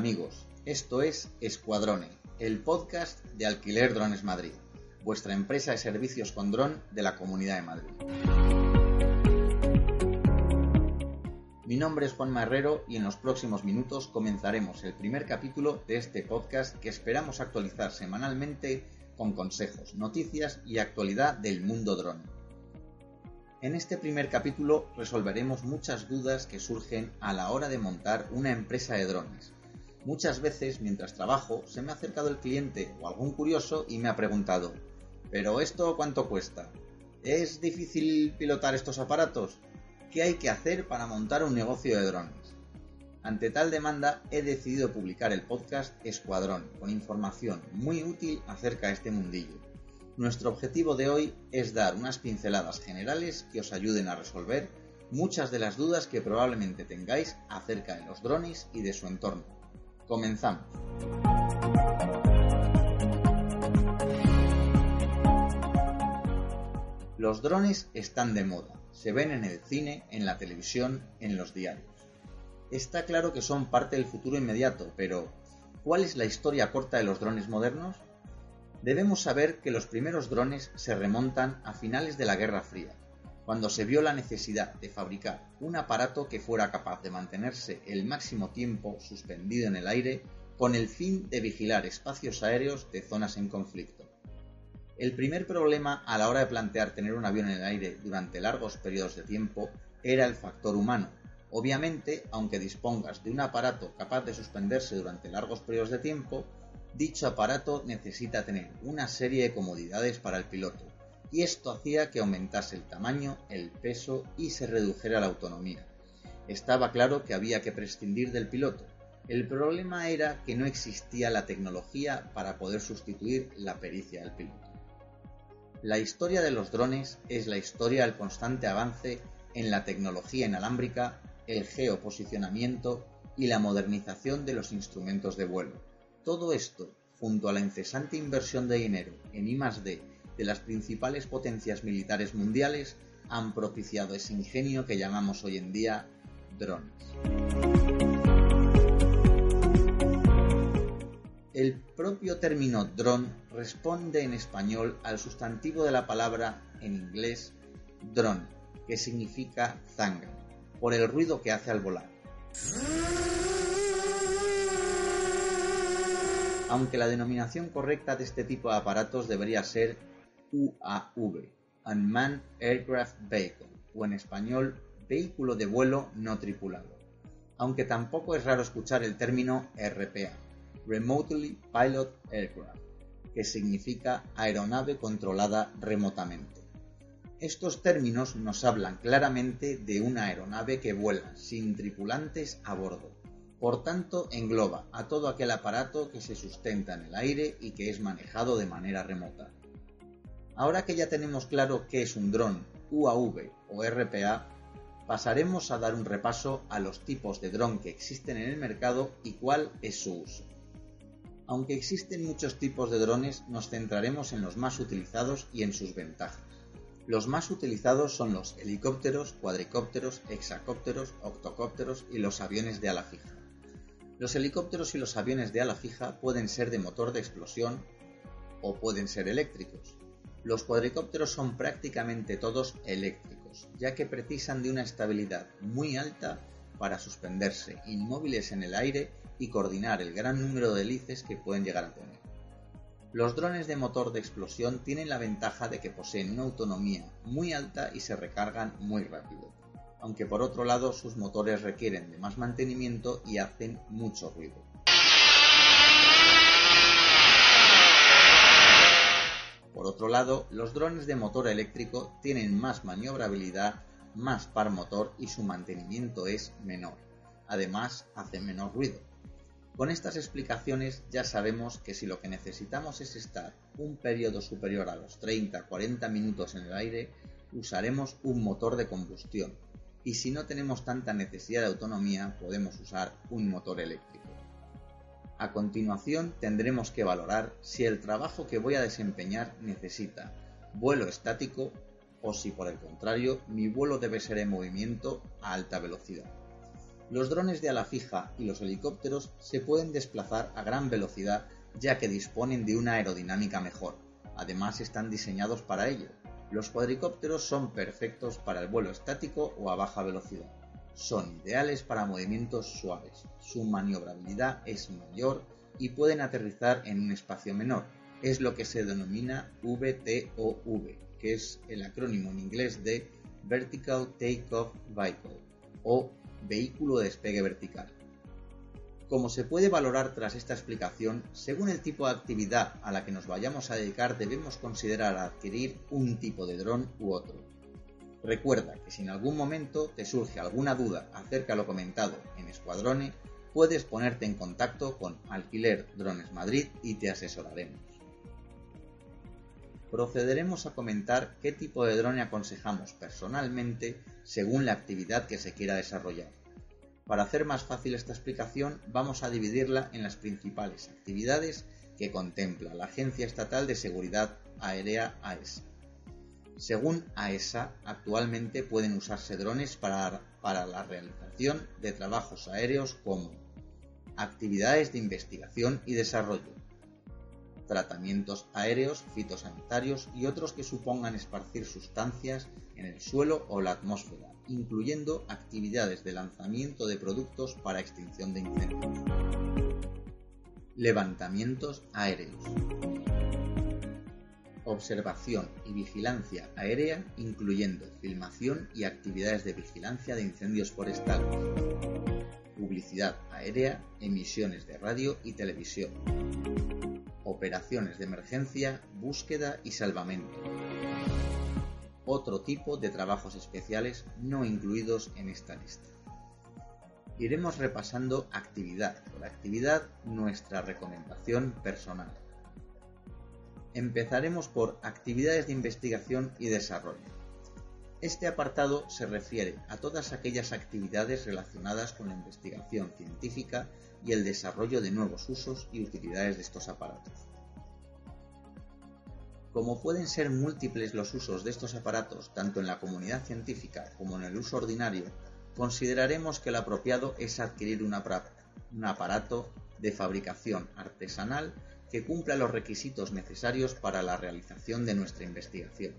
amigos, esto es Escuadrone, el podcast de Alquiler Drones Madrid, vuestra empresa de servicios con dron de la Comunidad de Madrid. Mi nombre es Juan Marrero y en los próximos minutos comenzaremos el primer capítulo de este podcast que esperamos actualizar semanalmente con consejos, noticias y actualidad del mundo dron. En este primer capítulo resolveremos muchas dudas que surgen a la hora de montar una empresa de drones. Muchas veces mientras trabajo se me ha acercado el cliente o algún curioso y me ha preguntado, ¿pero esto cuánto cuesta? ¿Es difícil pilotar estos aparatos? qué hay que hacer para montar un negocio de drones. Ante tal demanda he decidido publicar el podcast Escuadrón, con información muy útil acerca de este mundillo. Nuestro objetivo de hoy es dar unas pinceladas generales que os ayuden a resolver muchas de las dudas que probablemente tengáis acerca de los drones y de su entorno. Comenzamos. Los drones están de moda se ven en el cine, en la televisión, en los diarios. Está claro que son parte del futuro inmediato, pero ¿cuál es la historia corta de los drones modernos? Debemos saber que los primeros drones se remontan a finales de la Guerra Fría, cuando se vio la necesidad de fabricar un aparato que fuera capaz de mantenerse el máximo tiempo suspendido en el aire con el fin de vigilar espacios aéreos de zonas en conflicto. El primer problema a la hora de plantear tener un avión en el aire durante largos periodos de tiempo era el factor humano. Obviamente, aunque dispongas de un aparato capaz de suspenderse durante largos periodos de tiempo, dicho aparato necesita tener una serie de comodidades para el piloto, y esto hacía que aumentase el tamaño, el peso y se redujera la autonomía. Estaba claro que había que prescindir del piloto. El problema era que no existía la tecnología para poder sustituir la pericia del piloto. La historia de los drones es la historia del constante avance en la tecnología inalámbrica, el geoposicionamiento y la modernización de los instrumentos de vuelo. Todo esto, junto a la incesante inversión de dinero en I+D de las principales potencias militares mundiales, han propiciado ese ingenio que llamamos hoy en día drones. El propio término dron responde en español al sustantivo de la palabra en inglés drone, que significa zanga, por el ruido que hace al volar. Aunque la denominación correcta de este tipo de aparatos debería ser UAV, Unmanned Aircraft Vehicle, o en español, vehículo de vuelo no tripulado. Aunque tampoco es raro escuchar el término RPA, Remotely Pilot Aircraft, que significa aeronave controlada remotamente. Estos términos nos hablan claramente de una aeronave que vuela sin tripulantes a bordo. Por tanto, engloba a todo aquel aparato que se sustenta en el aire y que es manejado de manera remota. Ahora que ya tenemos claro qué es un dron, UAV o RPA, pasaremos a dar un repaso a los tipos de dron que existen en el mercado y cuál es su uso. Aunque existen muchos tipos de drones, nos centraremos en los más utilizados y en sus ventajas. Los más utilizados son los helicópteros, cuadricópteros, hexacópteros, octocópteros y los aviones de ala fija. Los helicópteros y los aviones de ala fija pueden ser de motor de explosión o pueden ser eléctricos. Los cuadricópteros son prácticamente todos eléctricos, ya que precisan de una estabilidad muy alta para suspenderse inmóviles en el aire y coordinar el gran número de hélices que pueden llegar a tener. Los drones de motor de explosión tienen la ventaja de que poseen una autonomía muy alta y se recargan muy rápido, aunque por otro lado sus motores requieren de más mantenimiento y hacen mucho ruido. Por otro lado, los drones de motor eléctrico tienen más maniobrabilidad, más par motor y su mantenimiento es menor. Además, hacen menor ruido. Con estas explicaciones ya sabemos que si lo que necesitamos es estar un periodo superior a los 30-40 minutos en el aire, usaremos un motor de combustión. Y si no tenemos tanta necesidad de autonomía, podemos usar un motor eléctrico. A continuación tendremos que valorar si el trabajo que voy a desempeñar necesita vuelo estático o si por el contrario mi vuelo debe ser en movimiento a alta velocidad. Los drones de ala fija y los helicópteros se pueden desplazar a gran velocidad ya que disponen de una aerodinámica mejor. Además están diseñados para ello. Los cuadricópteros son perfectos para el vuelo estático o a baja velocidad son ideales para movimientos suaves, su maniobrabilidad es mayor y pueden aterrizar en un espacio menor. Es lo que se denomina VTOV, que es el acrónimo en inglés de Vertical Takeoff Vehicle o vehículo de despegue vertical. Como se puede valorar tras esta explicación, según el tipo de actividad a la que nos vayamos a dedicar debemos considerar adquirir un tipo de dron u otro. Recuerda que si en algún momento te surge alguna duda acerca de lo comentado en Escuadrone, puedes ponerte en contacto con Alquiler Drones Madrid y te asesoraremos. Procederemos a comentar qué tipo de drone aconsejamos personalmente según la actividad que se quiera desarrollar. Para hacer más fácil esta explicación, vamos a dividirla en las principales actividades que contempla la Agencia Estatal de Seguridad Aérea AES. Según AESA, e actualmente pueden usarse drones para, la realización de trabajos aéreos como actividades de investigación y desarrollo, tratamientos aéreos, fitosanitarios y otros que supongan esparcir sustancias en el suelo o la atmósfera, incluyendo actividades de lanzamiento de productos para extinción de incendios. Levantamientos aéreos observación y vigilancia aérea, incluyendo filmación y actividades de vigilancia de incendios forestales, publicidad aérea, emisiones de radio y televisión, operaciones de emergencia, búsqueda y salvamento. Otro tipo de trabajos especiales no incluidos en esta lista. Iremos repasando actividad por actividad nuestra recomendación personal. Empezaremos por actividades de investigación y desarrollo. Este apartado se refiere a todas aquellas actividades relacionadas con la investigación científica y el desarrollo de nuevos usos y utilidades de estos aparatos. Como pueden ser múltiples los usos de estos aparatos tanto en la comunidad científica como en el uso ordinario, consideraremos que el apropiado es adquirir un aparato de fabricación artesanal que cumpla los requisitos necesarios para la realización de nuestra investigación.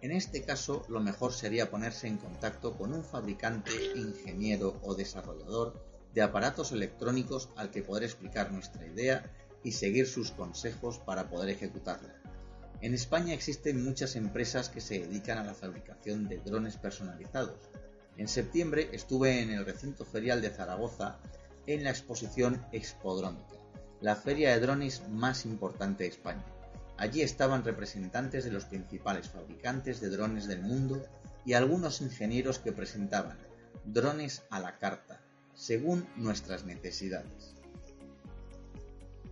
En este caso, lo mejor sería ponerse en contacto con un fabricante, ingeniero o desarrollador de aparatos electrónicos al que poder explicar nuestra idea y seguir sus consejos para poder ejecutarla. En España existen muchas empresas que se dedican a la fabricación de drones personalizados. En septiembre estuve en el recinto ferial de Zaragoza en la exposición Expodrónica la feria de drones más importante de España. Allí estaban representantes de los principales fabricantes de drones del mundo y algunos ingenieros que presentaban drones a la carta, según nuestras necesidades.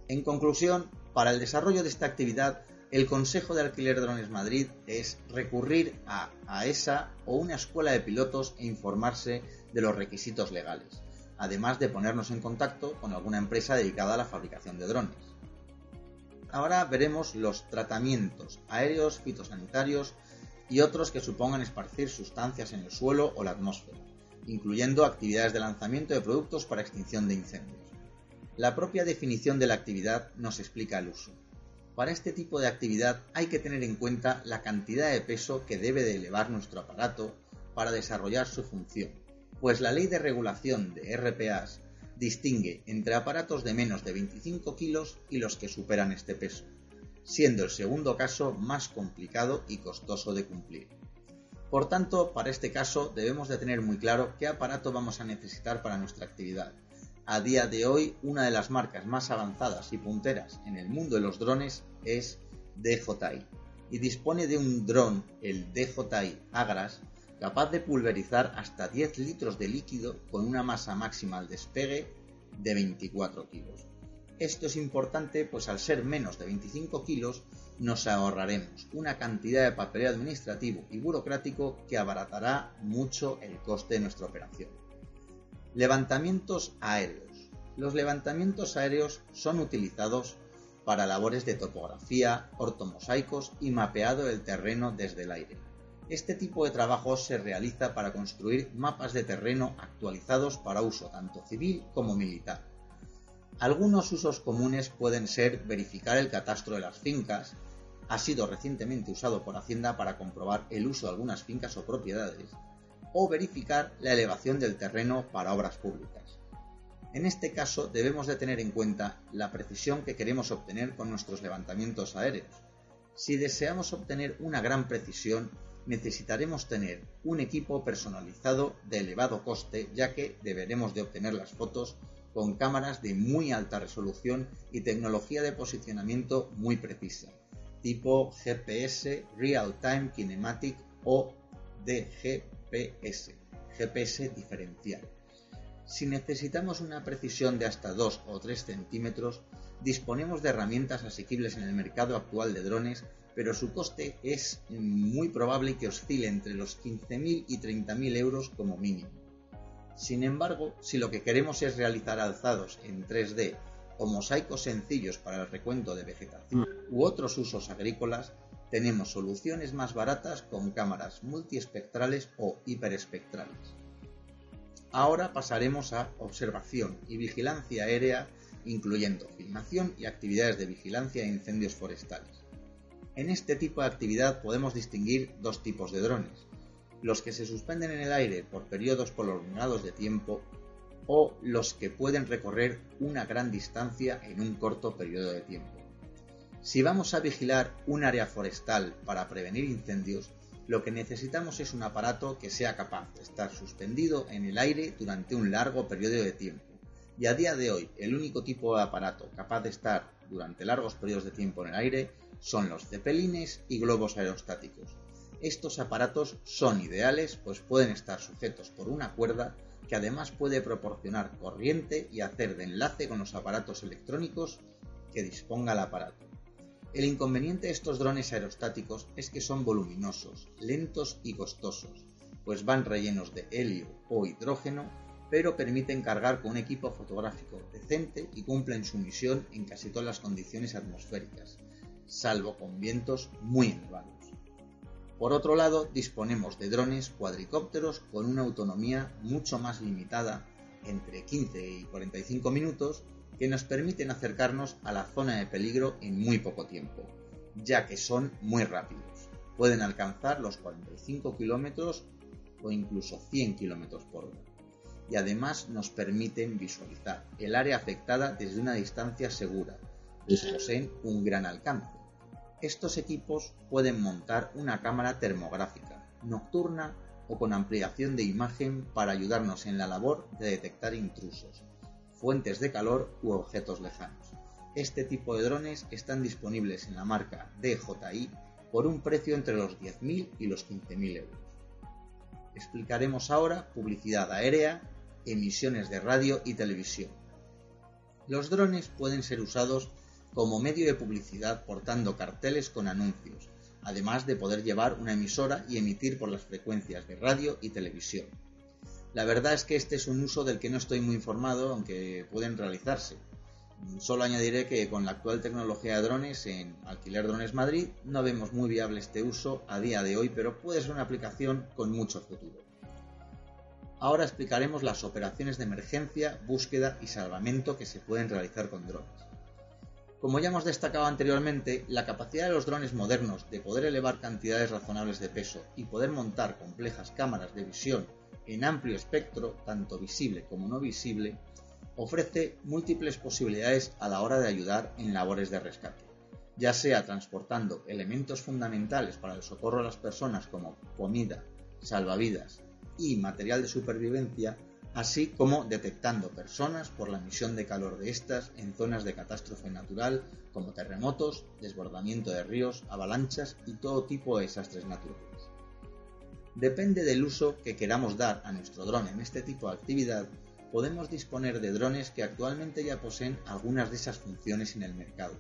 En conclusión, para el desarrollo de esta actividad, el Consejo de Alquiler Drones Madrid es recurrir a AESA o una escuela de pilotos e informarse de los requisitos legales además de ponernos en contacto con alguna empresa dedicada a la fabricación de drones. Ahora veremos los tratamientos aéreos, fitosanitarios y otros que supongan esparcir sustancias en el suelo o la atmósfera, incluyendo actividades de lanzamiento de productos para extinción de incendios. La propia definición de la actividad nos explica el uso. Para este tipo de actividad hay que tener en cuenta la cantidad de peso que debe de elevar nuestro aparato para desarrollar su función pues la ley de regulación de RPAs distingue entre aparatos de menos de 25 kilos y los que superan este peso, siendo el segundo caso más complicado y costoso de cumplir. Por tanto, para este caso debemos de tener muy claro qué aparato vamos a necesitar para nuestra actividad. A día de hoy, una de las marcas más avanzadas y punteras en el mundo de los drones es DJI. y dispone de un dron, el DJI Agras, capaz de pulverizar hasta 10 litros de líquido con una masa máxima al despegue de 24 kilos. Esto es importante pues al ser menos de 25 kilos nos ahorraremos una cantidad de papel administrativo y burocrático que abaratará mucho el coste de nuestra operación. Levantamientos aéreos. Los levantamientos aéreos son utilizados para labores de topografía, ortomosaicos y mapeado del terreno desde el aire. Este tipo de trabajo se realiza para construir mapas de terreno actualizados para uso tanto civil como militar. Algunos usos comunes pueden ser verificar el catastro de las fincas, ha sido recientemente usado por Hacienda para comprobar el uso de algunas fincas o propiedades, o verificar la elevación del terreno para obras públicas. En este caso debemos de tener en cuenta la precisión que queremos obtener con nuestros levantamientos aéreos. Si deseamos obtener una gran precisión, necesitaremos tener un equipo personalizado de elevado coste ya que deberemos de obtener las fotos con cámaras de muy alta resolución y tecnología de posicionamiento muy precisa, tipo GPS Real Time Kinematic o DGPS, GPS diferencial. Si necesitamos una precisión de hasta 2 o 3 centímetros, disponemos de herramientas asequibles en el mercado actual de drones pero su coste es muy probable que oscile entre los 15.000 y 30.000 euros como mínimo. Sin embargo, si lo que queremos es realizar alzados en 3D o mosaicos sencillos para el recuento de vegetación u otros usos agrícolas, tenemos soluciones más baratas con cámaras multiespectrales o hiperespectrales. Ahora pasaremos a observación y vigilancia aérea, incluyendo filmación y actividades de vigilancia de incendios forestales. En este tipo de actividad podemos distinguir dos tipos de drones, los que se suspenden en el aire por periodos prolongados de tiempo o los que pueden recorrer una gran distancia en un corto periodo de tiempo. Si vamos a vigilar un área forestal para prevenir incendios, lo que necesitamos es un aparato que sea capaz de estar suspendido en el aire durante un largo periodo de tiempo. Y a día de hoy, el único tipo de aparato capaz de estar durante largos periodos de tiempo en el aire son los cepelines y globos aerostáticos. Estos aparatos son ideales pues pueden estar sujetos por una cuerda que además puede proporcionar corriente y hacer de enlace con los aparatos electrónicos que disponga el aparato. El inconveniente de estos drones aerostáticos es que son voluminosos, lentos y costosos, pues van rellenos de helio o hidrógeno, pero permiten cargar con un equipo fotográfico decente y cumplen su misión en casi todas las condiciones atmosféricas, salvo con vientos muy elevados. Por otro lado, disponemos de drones cuadricópteros con una autonomía mucho más limitada, entre 15 y 45 minutos, que nos permiten acercarnos a la zona de peligro en muy poco tiempo, ya que son muy rápidos. Pueden alcanzar los 45 kilómetros o incluso 100 kilómetros por hora. Y además nos permiten visualizar el área afectada desde una distancia segura, pues poseen un gran alcance. Estos equipos pueden montar una cámara termográfica, nocturna o con ampliación de imagen para ayudarnos en la labor de detectar intrusos, fuentes de calor u objetos lejanos. Este tipo de drones están disponibles en la marca DJI por un precio entre los 10.000 y los 15.000 euros. Explicaremos ahora publicidad aérea, emisiones de radio y televisión. Los drones pueden ser usados como medio de publicidad portando carteles con anuncios, además de poder llevar una emisora y emitir por las frecuencias de radio y televisión. La verdad es que este es un uso del que no estoy muy informado, aunque pueden realizarse. Solo añadiré que con la actual tecnología de drones en Alquiler Drones Madrid no vemos muy viable este uso a día de hoy, pero puede ser una aplicación con mucho futuro. Ahora explicaremos las operaciones de emergencia, búsqueda y salvamento que se pueden realizar con drones. Como ya hemos destacado anteriormente, la capacidad de los drones modernos de poder elevar cantidades razonables de peso y poder montar complejas cámaras de visión en amplio espectro, tanto visible como no visible, ofrece múltiples posibilidades a la hora de ayudar en labores de rescate, ya sea transportando elementos fundamentales para el socorro a las personas como comida, salvavidas y material de supervivencia, así como detectando personas por la emisión de calor de estas en zonas de catástrofe natural como terremotos, desbordamiento de ríos, avalanchas y todo tipo de desastres naturales. Depende del uso que queramos dar a nuestro dron en este tipo de actividad, podemos disponer de drones que actualmente ya poseen algunas de esas funciones en el mercado,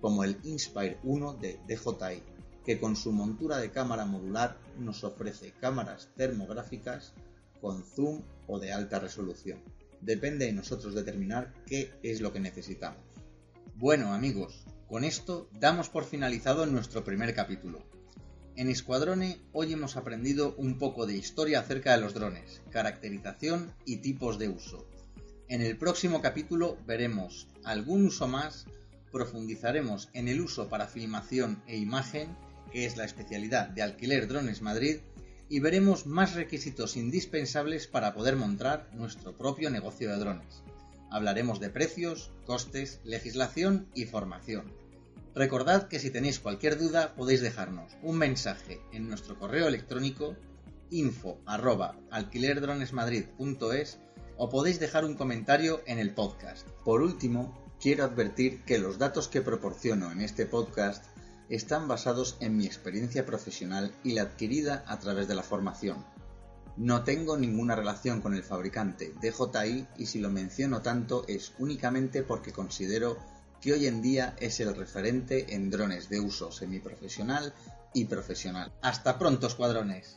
como el Inspire 1 de DJI, que con su montura de cámara modular nos ofrece cámaras termográficas con zoom o de alta resolución. Depende de nosotros determinar qué es lo que necesitamos. Bueno amigos, con esto damos por finalizado nuestro primer capítulo. En Escuadrone hoy hemos aprendido un poco de historia acerca de los drones, caracterización y tipos de uso. En el próximo capítulo veremos algún uso más, profundizaremos en el uso para filmación e imagen, que es la especialidad de Alquiler Drones Madrid, y veremos más requisitos indispensables para poder montar nuestro propio negocio de drones. Hablaremos de precios, costes, legislación y formación. Recordad que si tenéis cualquier duda podéis dejarnos un mensaje en nuestro correo electrónico info alquilerdronesmadrid.es o podéis dejar un comentario en el podcast. Por último, quiero advertir que los datos que proporciono en este podcast están basados en mi experiencia profesional y la adquirida a través de la formación. No tengo ninguna relación con el fabricante DJI y si lo menciono tanto es únicamente porque considero que hoy en día es el referente en drones de uso semiprofesional y profesional. Hasta pronto, escuadrones.